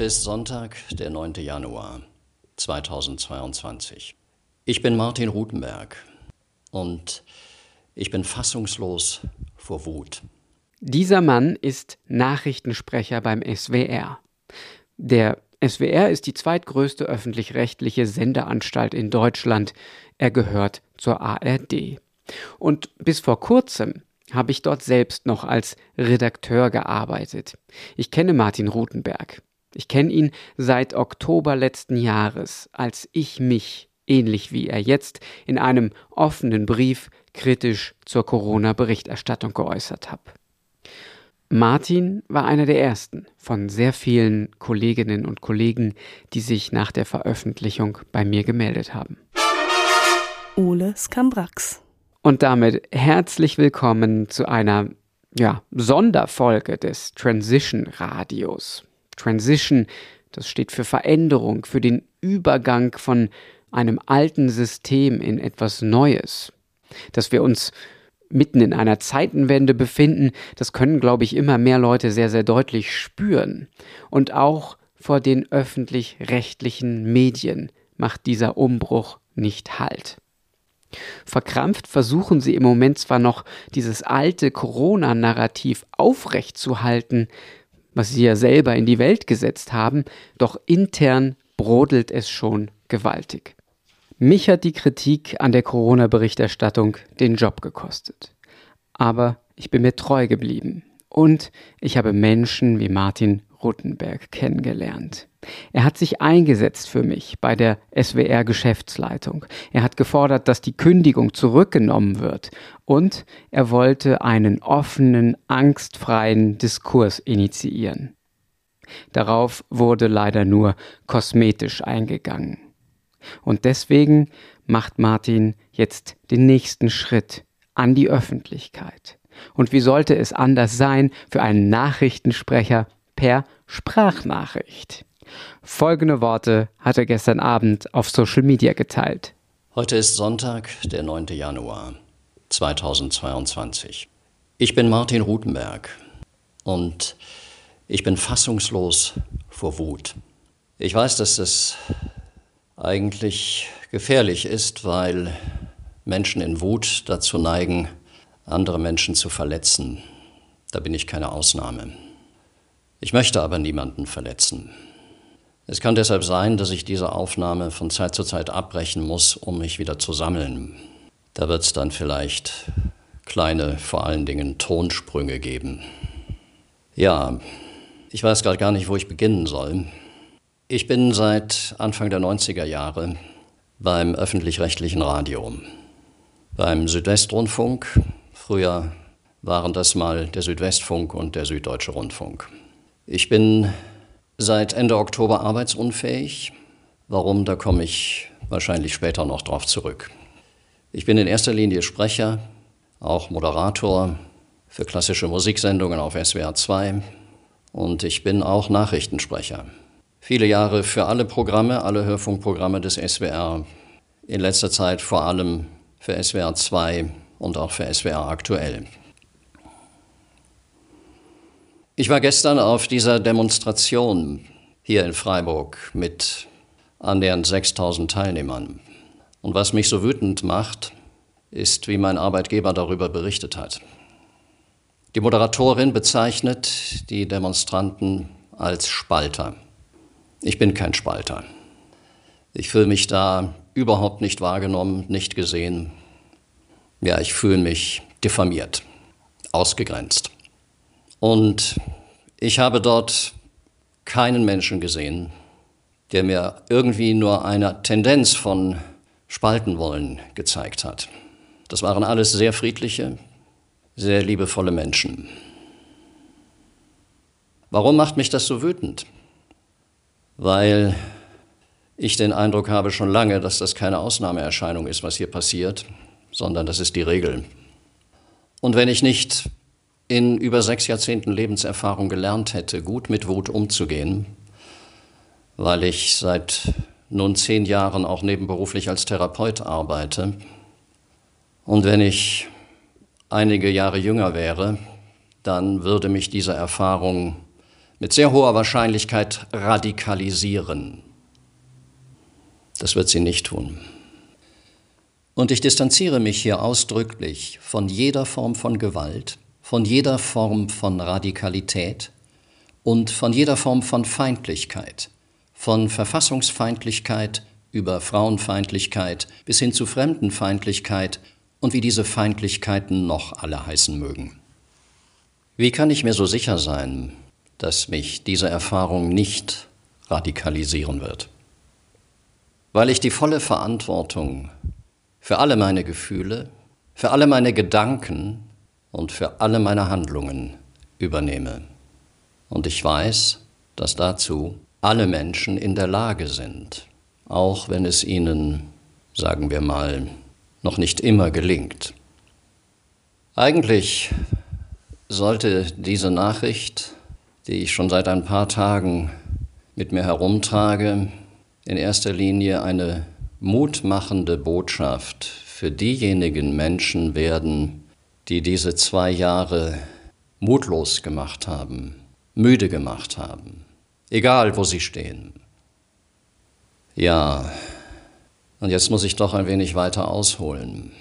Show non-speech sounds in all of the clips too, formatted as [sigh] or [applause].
Heute ist Sonntag, der 9. Januar 2022. Ich bin Martin Rutenberg und ich bin fassungslos vor Wut. Dieser Mann ist Nachrichtensprecher beim SWR. Der SWR ist die zweitgrößte öffentlich-rechtliche Sendeanstalt in Deutschland. Er gehört zur ARD. Und bis vor kurzem habe ich dort selbst noch als Redakteur gearbeitet. Ich kenne Martin Rutenberg. Ich kenne ihn seit Oktober letzten Jahres, als ich mich, ähnlich wie er jetzt, in einem offenen Brief kritisch zur Corona-Berichterstattung geäußert habe. Martin war einer der ersten von sehr vielen Kolleginnen und Kollegen, die sich nach der Veröffentlichung bei mir gemeldet haben. Ole Skambrax. Und damit herzlich willkommen zu einer ja, Sonderfolge des Transition Radios. Transition, das steht für Veränderung, für den Übergang von einem alten System in etwas Neues. Dass wir uns mitten in einer Zeitenwende befinden, das können, glaube ich, immer mehr Leute sehr, sehr deutlich spüren. Und auch vor den öffentlich-rechtlichen Medien macht dieser Umbruch nicht Halt. Verkrampft versuchen sie im Moment zwar noch dieses alte Corona-Narrativ aufrechtzuhalten, was sie ja selber in die Welt gesetzt haben, doch intern brodelt es schon gewaltig. Mich hat die Kritik an der Corona-Berichterstattung den Job gekostet. Aber ich bin mir treu geblieben und ich habe Menschen wie Martin Ruttenberg kennengelernt. Er hat sich eingesetzt für mich bei der SWR Geschäftsleitung. Er hat gefordert, dass die Kündigung zurückgenommen wird und er wollte einen offenen, angstfreien Diskurs initiieren. Darauf wurde leider nur kosmetisch eingegangen. Und deswegen macht Martin jetzt den nächsten Schritt an die Öffentlichkeit. Und wie sollte es anders sein für einen Nachrichtensprecher per Sprachnachricht? Folgende Worte hat er gestern Abend auf Social Media geteilt. Heute ist Sonntag, der 9. Januar 2022. Ich bin Martin Rutenberg und ich bin fassungslos vor Wut. Ich weiß, dass es eigentlich gefährlich ist, weil Menschen in Wut dazu neigen, andere Menschen zu verletzen. Da bin ich keine Ausnahme. Ich möchte aber niemanden verletzen. Es kann deshalb sein, dass ich diese Aufnahme von Zeit zu Zeit abbrechen muss, um mich wieder zu sammeln. Da wird es dann vielleicht kleine, vor allen Dingen Tonsprünge geben. Ja, ich weiß gerade gar nicht, wo ich beginnen soll. Ich bin seit Anfang der 90er Jahre beim öffentlich-rechtlichen Radio, beim Südwestrundfunk. Früher waren das mal der Südwestfunk und der Süddeutsche Rundfunk. Ich bin seit Ende Oktober arbeitsunfähig. Warum, da komme ich wahrscheinlich später noch drauf zurück. Ich bin in erster Linie Sprecher, auch Moderator für klassische Musiksendungen auf SWR 2 und ich bin auch Nachrichtensprecher viele Jahre für alle Programme, alle Hörfunkprogramme des SWR. In letzter Zeit vor allem für SWR 2 und auch für SWR aktuell. Ich war gestern auf dieser Demonstration hier in Freiburg mit annähernd 6000 Teilnehmern. Und was mich so wütend macht, ist, wie mein Arbeitgeber darüber berichtet hat. Die Moderatorin bezeichnet die Demonstranten als Spalter. Ich bin kein Spalter. Ich fühle mich da überhaupt nicht wahrgenommen, nicht gesehen. Ja, ich fühle mich diffamiert, ausgegrenzt. Und ich habe dort keinen Menschen gesehen, der mir irgendwie nur eine Tendenz von Spalten wollen gezeigt hat. Das waren alles sehr friedliche, sehr liebevolle Menschen. Warum macht mich das so wütend? weil ich den Eindruck habe schon lange, dass das keine Ausnahmeerscheinung ist, was hier passiert, sondern das ist die Regel. Und wenn ich nicht in über sechs Jahrzehnten Lebenserfahrung gelernt hätte, gut mit Wut umzugehen, weil ich seit nun zehn Jahren auch nebenberuflich als Therapeut arbeite, und wenn ich einige Jahre jünger wäre, dann würde mich diese Erfahrung mit sehr hoher Wahrscheinlichkeit radikalisieren. Das wird sie nicht tun. Und ich distanziere mich hier ausdrücklich von jeder Form von Gewalt, von jeder Form von Radikalität und von jeder Form von Feindlichkeit, von Verfassungsfeindlichkeit über Frauenfeindlichkeit bis hin zu Fremdenfeindlichkeit und wie diese Feindlichkeiten noch alle heißen mögen. Wie kann ich mir so sicher sein, dass mich diese Erfahrung nicht radikalisieren wird? Weil ich die volle Verantwortung für alle meine Gefühle, für alle meine Gedanken und für alle meine Handlungen übernehme. Und ich weiß, dass dazu alle Menschen in der Lage sind, auch wenn es ihnen, sagen wir mal, noch nicht immer gelingt. Eigentlich sollte diese Nachricht, die ich schon seit ein paar Tagen mit mir herumtrage, in erster Linie eine mutmachende Botschaft für diejenigen Menschen werden, die diese zwei Jahre mutlos gemacht haben, müde gemacht haben, egal wo sie stehen. Ja, und jetzt muss ich doch ein wenig weiter ausholen.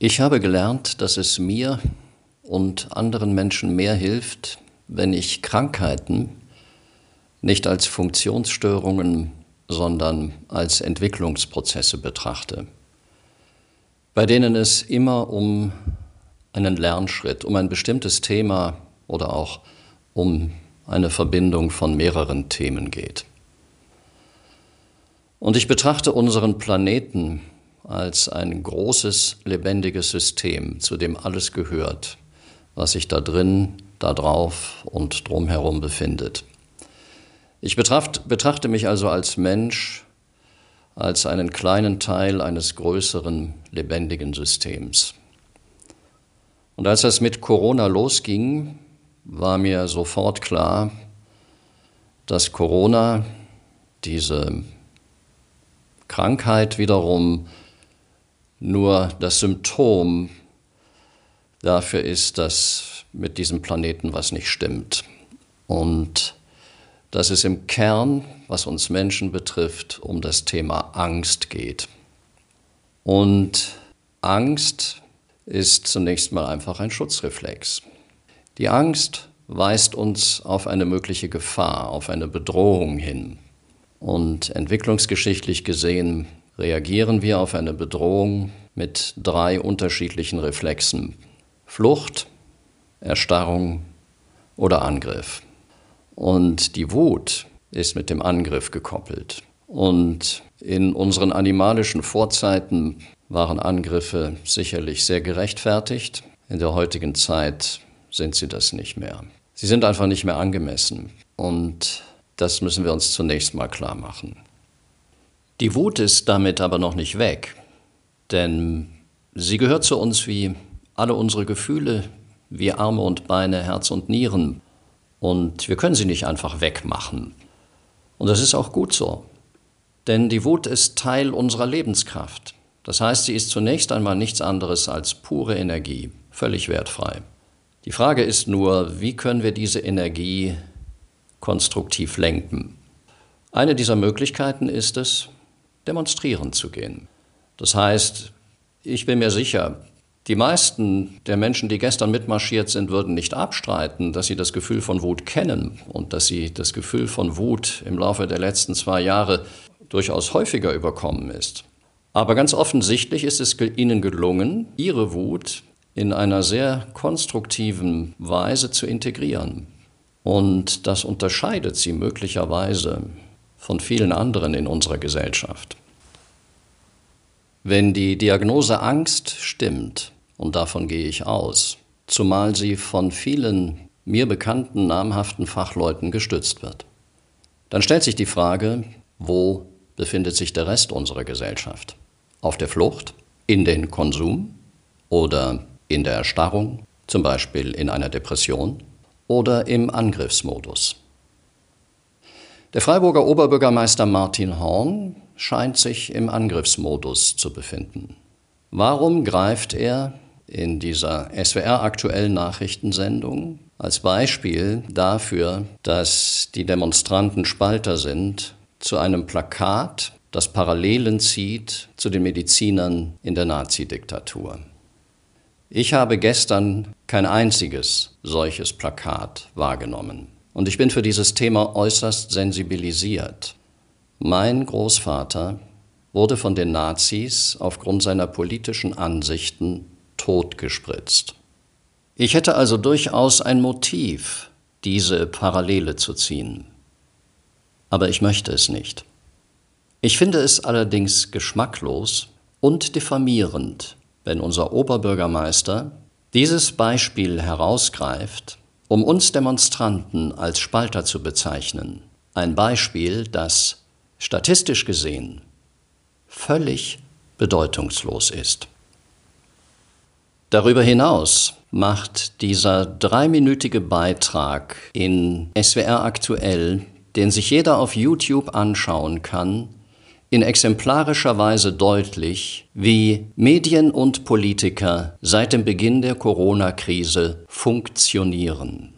Ich habe gelernt, dass es mir und anderen Menschen mehr hilft, wenn ich Krankheiten nicht als Funktionsstörungen, sondern als Entwicklungsprozesse betrachte, bei denen es immer um einen Lernschritt, um ein bestimmtes Thema oder auch um eine Verbindung von mehreren Themen geht. Und ich betrachte unseren Planeten als ein großes, lebendiges System, zu dem alles gehört, was sich da drin, da drauf und drumherum befindet. Ich betracht, betrachte mich also als Mensch, als einen kleinen Teil eines größeren, lebendigen Systems. Und als es mit Corona losging, war mir sofort klar, dass Corona diese Krankheit wiederum nur das Symptom dafür ist, dass mit diesem Planeten was nicht stimmt. Und dass es im Kern, was uns Menschen betrifft, um das Thema Angst geht. Und Angst ist zunächst mal einfach ein Schutzreflex. Die Angst weist uns auf eine mögliche Gefahr, auf eine Bedrohung hin. Und entwicklungsgeschichtlich gesehen reagieren wir auf eine Bedrohung mit drei unterschiedlichen Reflexen. Flucht, Erstarrung oder Angriff. Und die Wut ist mit dem Angriff gekoppelt. Und in unseren animalischen Vorzeiten waren Angriffe sicherlich sehr gerechtfertigt. In der heutigen Zeit sind sie das nicht mehr. Sie sind einfach nicht mehr angemessen. Und das müssen wir uns zunächst mal klar machen. Die Wut ist damit aber noch nicht weg, denn sie gehört zu uns wie alle unsere Gefühle, wie Arme und Beine, Herz und Nieren. Und wir können sie nicht einfach wegmachen. Und das ist auch gut so. Denn die Wut ist Teil unserer Lebenskraft. Das heißt, sie ist zunächst einmal nichts anderes als pure Energie, völlig wertfrei. Die Frage ist nur, wie können wir diese Energie konstruktiv lenken. Eine dieser Möglichkeiten ist es, demonstrieren zu gehen. Das heißt, ich bin mir sicher, die meisten der Menschen, die gestern mitmarschiert sind, würden nicht abstreiten, dass sie das Gefühl von Wut kennen und dass sie das Gefühl von Wut im Laufe der letzten zwei Jahre durchaus häufiger überkommen ist. Aber ganz offensichtlich ist es ihnen gelungen, ihre Wut in einer sehr konstruktiven Weise zu integrieren. Und das unterscheidet sie möglicherweise von vielen anderen in unserer Gesellschaft. Wenn die Diagnose Angst stimmt, und davon gehe ich aus, zumal sie von vielen mir bekannten namhaften Fachleuten gestützt wird, dann stellt sich die Frage, wo befindet sich der Rest unserer Gesellschaft? Auf der Flucht, in den Konsum oder in der Erstarrung, zum Beispiel in einer Depression? oder im Angriffsmodus. Der Freiburger Oberbürgermeister Martin Horn scheint sich im Angriffsmodus zu befinden. Warum greift er in dieser SWR aktuellen Nachrichtensendung als Beispiel dafür, dass die Demonstranten Spalter sind, zu einem Plakat, das Parallelen zieht zu den Medizinern in der Nazidiktatur. Ich habe gestern kein einziges solches Plakat wahrgenommen. Und ich bin für dieses Thema äußerst sensibilisiert. Mein Großvater wurde von den Nazis aufgrund seiner politischen Ansichten totgespritzt. Ich hätte also durchaus ein Motiv, diese Parallele zu ziehen. Aber ich möchte es nicht. Ich finde es allerdings geschmacklos und diffamierend, wenn unser Oberbürgermeister dieses Beispiel herausgreift, um uns Demonstranten als Spalter zu bezeichnen. Ein Beispiel, das statistisch gesehen völlig bedeutungslos ist. Darüber hinaus macht dieser dreiminütige Beitrag in SWR aktuell, den sich jeder auf YouTube anschauen kann, in exemplarischer Weise deutlich, wie Medien und Politiker seit dem Beginn der Corona-Krise funktionieren.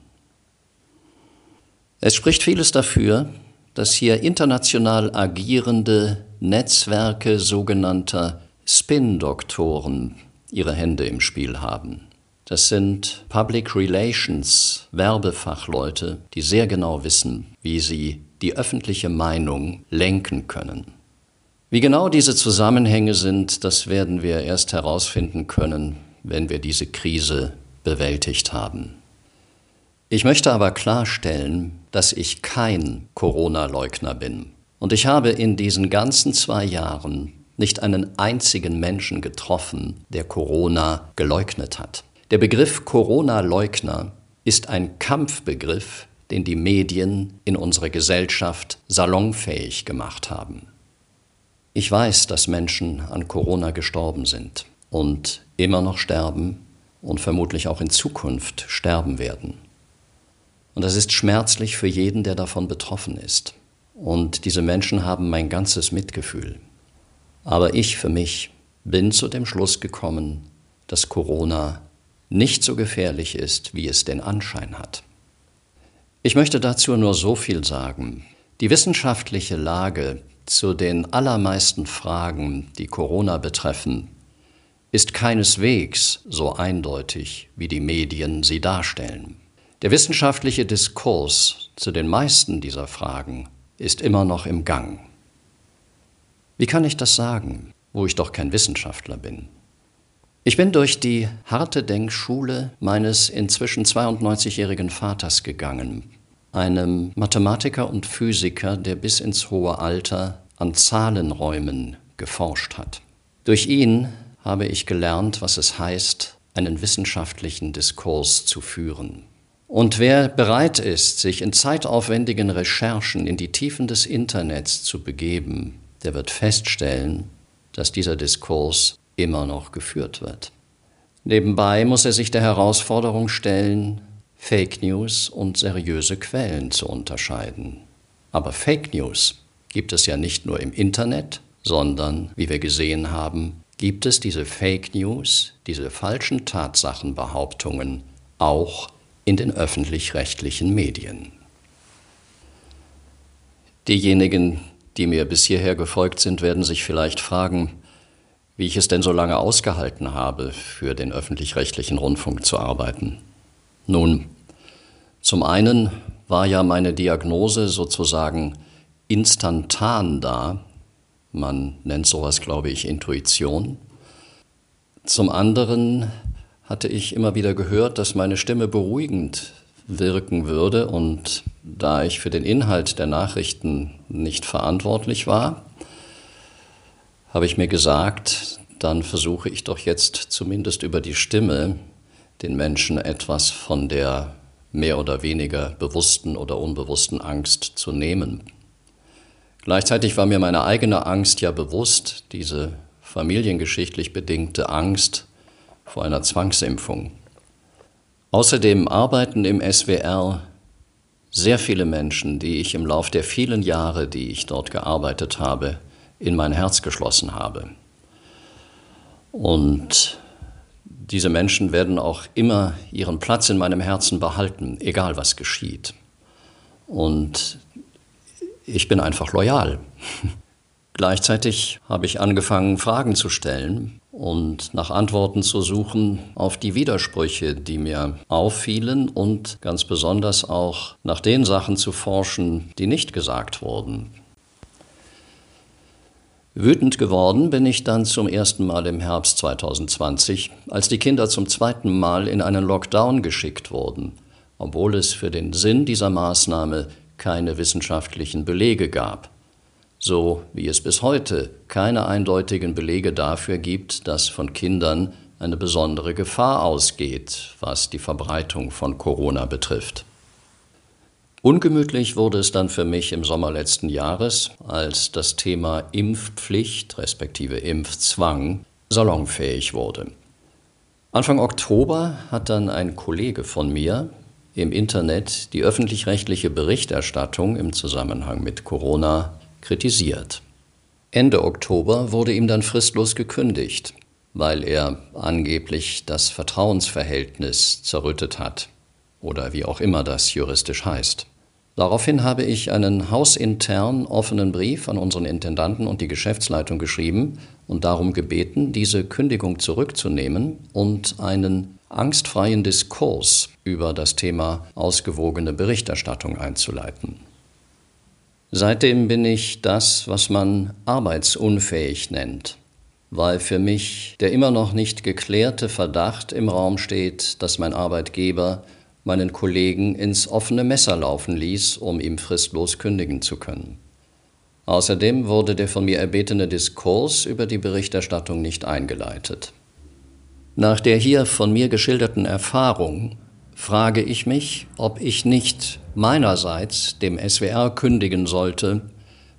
Es spricht vieles dafür, dass hier international agierende Netzwerke sogenannter Spin-Doktoren ihre Hände im Spiel haben. Das sind Public Relations Werbefachleute, die sehr genau wissen, wie sie die öffentliche Meinung lenken können. Wie genau diese Zusammenhänge sind, das werden wir erst herausfinden können, wenn wir diese Krise bewältigt haben. Ich möchte aber klarstellen, dass ich kein Corona-Leugner bin. Und ich habe in diesen ganzen zwei Jahren nicht einen einzigen Menschen getroffen, der Corona geleugnet hat. Der Begriff Corona-Leugner ist ein Kampfbegriff, den die Medien in unserer Gesellschaft salonfähig gemacht haben. Ich weiß, dass Menschen an Corona gestorben sind und immer noch sterben und vermutlich auch in Zukunft sterben werden. Und das ist schmerzlich für jeden, der davon betroffen ist. Und diese Menschen haben mein ganzes Mitgefühl. Aber ich für mich bin zu dem Schluss gekommen, dass Corona nicht so gefährlich ist, wie es den Anschein hat. Ich möchte dazu nur so viel sagen. Die wissenschaftliche Lage zu den allermeisten Fragen, die Corona betreffen, ist keineswegs so eindeutig, wie die Medien sie darstellen. Der wissenschaftliche Diskurs zu den meisten dieser Fragen ist immer noch im Gang. Wie kann ich das sagen, wo ich doch kein Wissenschaftler bin? Ich bin durch die harte Denkschule meines inzwischen 92-jährigen Vaters gegangen, einem Mathematiker und Physiker, der bis ins hohe Alter an Zahlenräumen geforscht hat. Durch ihn habe ich gelernt, was es heißt, einen wissenschaftlichen Diskurs zu führen. Und wer bereit ist, sich in zeitaufwendigen Recherchen in die Tiefen des Internets zu begeben, der wird feststellen, dass dieser Diskurs immer noch geführt wird. Nebenbei muss er sich der Herausforderung stellen, Fake News und seriöse Quellen zu unterscheiden. Aber Fake News gibt es ja nicht nur im Internet, sondern, wie wir gesehen haben, gibt es diese Fake News, diese falschen Tatsachenbehauptungen auch in den öffentlich-rechtlichen Medien. Diejenigen, die mir bis hierher gefolgt sind, werden sich vielleicht fragen, wie ich es denn so lange ausgehalten habe, für den öffentlich-rechtlichen Rundfunk zu arbeiten. Nun, zum einen war ja meine Diagnose sozusagen instantan da, man nennt sowas, glaube ich, Intuition. Zum anderen hatte ich immer wieder gehört, dass meine Stimme beruhigend wirken würde und da ich für den Inhalt der Nachrichten nicht verantwortlich war, habe ich mir gesagt, dann versuche ich doch jetzt zumindest über die Stimme den Menschen etwas von der mehr oder weniger bewussten oder unbewussten Angst zu nehmen. Gleichzeitig war mir meine eigene Angst ja bewusst, diese familiengeschichtlich bedingte Angst vor einer Zwangsimpfung. Außerdem arbeiten im SWR sehr viele Menschen, die ich im Lauf der vielen Jahre, die ich dort gearbeitet habe, in mein Herz geschlossen habe. Und diese Menschen werden auch immer ihren Platz in meinem Herzen behalten, egal was geschieht. Und ich bin einfach loyal. [laughs] Gleichzeitig habe ich angefangen, Fragen zu stellen und nach Antworten zu suchen auf die Widersprüche, die mir auffielen und ganz besonders auch nach den Sachen zu forschen, die nicht gesagt wurden. Wütend geworden bin ich dann zum ersten Mal im Herbst 2020, als die Kinder zum zweiten Mal in einen Lockdown geschickt wurden, obwohl es für den Sinn dieser Maßnahme keine wissenschaftlichen Belege gab so wie es bis heute keine eindeutigen Belege dafür gibt, dass von Kindern eine besondere Gefahr ausgeht, was die Verbreitung von Corona betrifft. Ungemütlich wurde es dann für mich im Sommer letzten Jahres, als das Thema Impfpflicht respektive Impfzwang salonfähig wurde. Anfang Oktober hat dann ein Kollege von mir im Internet die öffentlich-rechtliche Berichterstattung im Zusammenhang mit Corona kritisiert. Ende Oktober wurde ihm dann fristlos gekündigt, weil er angeblich das Vertrauensverhältnis zerrüttet hat oder wie auch immer das juristisch heißt. Daraufhin habe ich einen hausintern offenen Brief an unseren Intendanten und die Geschäftsleitung geschrieben und darum gebeten, diese Kündigung zurückzunehmen und einen angstfreien Diskurs über das Thema ausgewogene Berichterstattung einzuleiten. Seitdem bin ich das, was man arbeitsunfähig nennt, weil für mich der immer noch nicht geklärte Verdacht im Raum steht, dass mein Arbeitgeber meinen Kollegen ins offene Messer laufen ließ, um ihm fristlos kündigen zu können. Außerdem wurde der von mir erbetene Diskurs über die Berichterstattung nicht eingeleitet. Nach der hier von mir geschilderten Erfahrung frage ich mich, ob ich nicht meinerseits dem SWR kündigen sollte,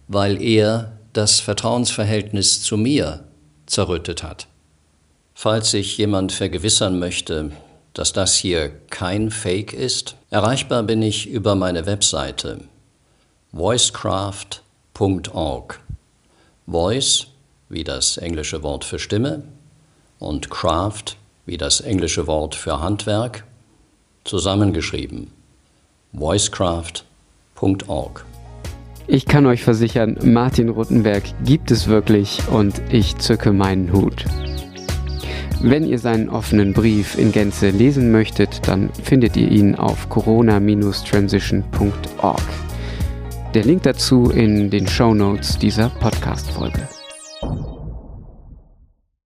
weil er das Vertrauensverhältnis zu mir zerrüttet hat. Falls sich jemand vergewissern möchte, dass das hier kein Fake ist, erreichbar bin ich über meine Webseite voicecraft.org. Voice wie das englische Wort für Stimme und Craft wie das englische Wort für Handwerk zusammengeschrieben voicecraft.org. Ich kann euch versichern, Martin Ruttenberg gibt es wirklich und ich zücke meinen Hut. Wenn ihr seinen offenen Brief in Gänze lesen möchtet, dann findet ihr ihn auf corona-transition.org. Der Link dazu in den Show Notes dieser Podcast-Folge.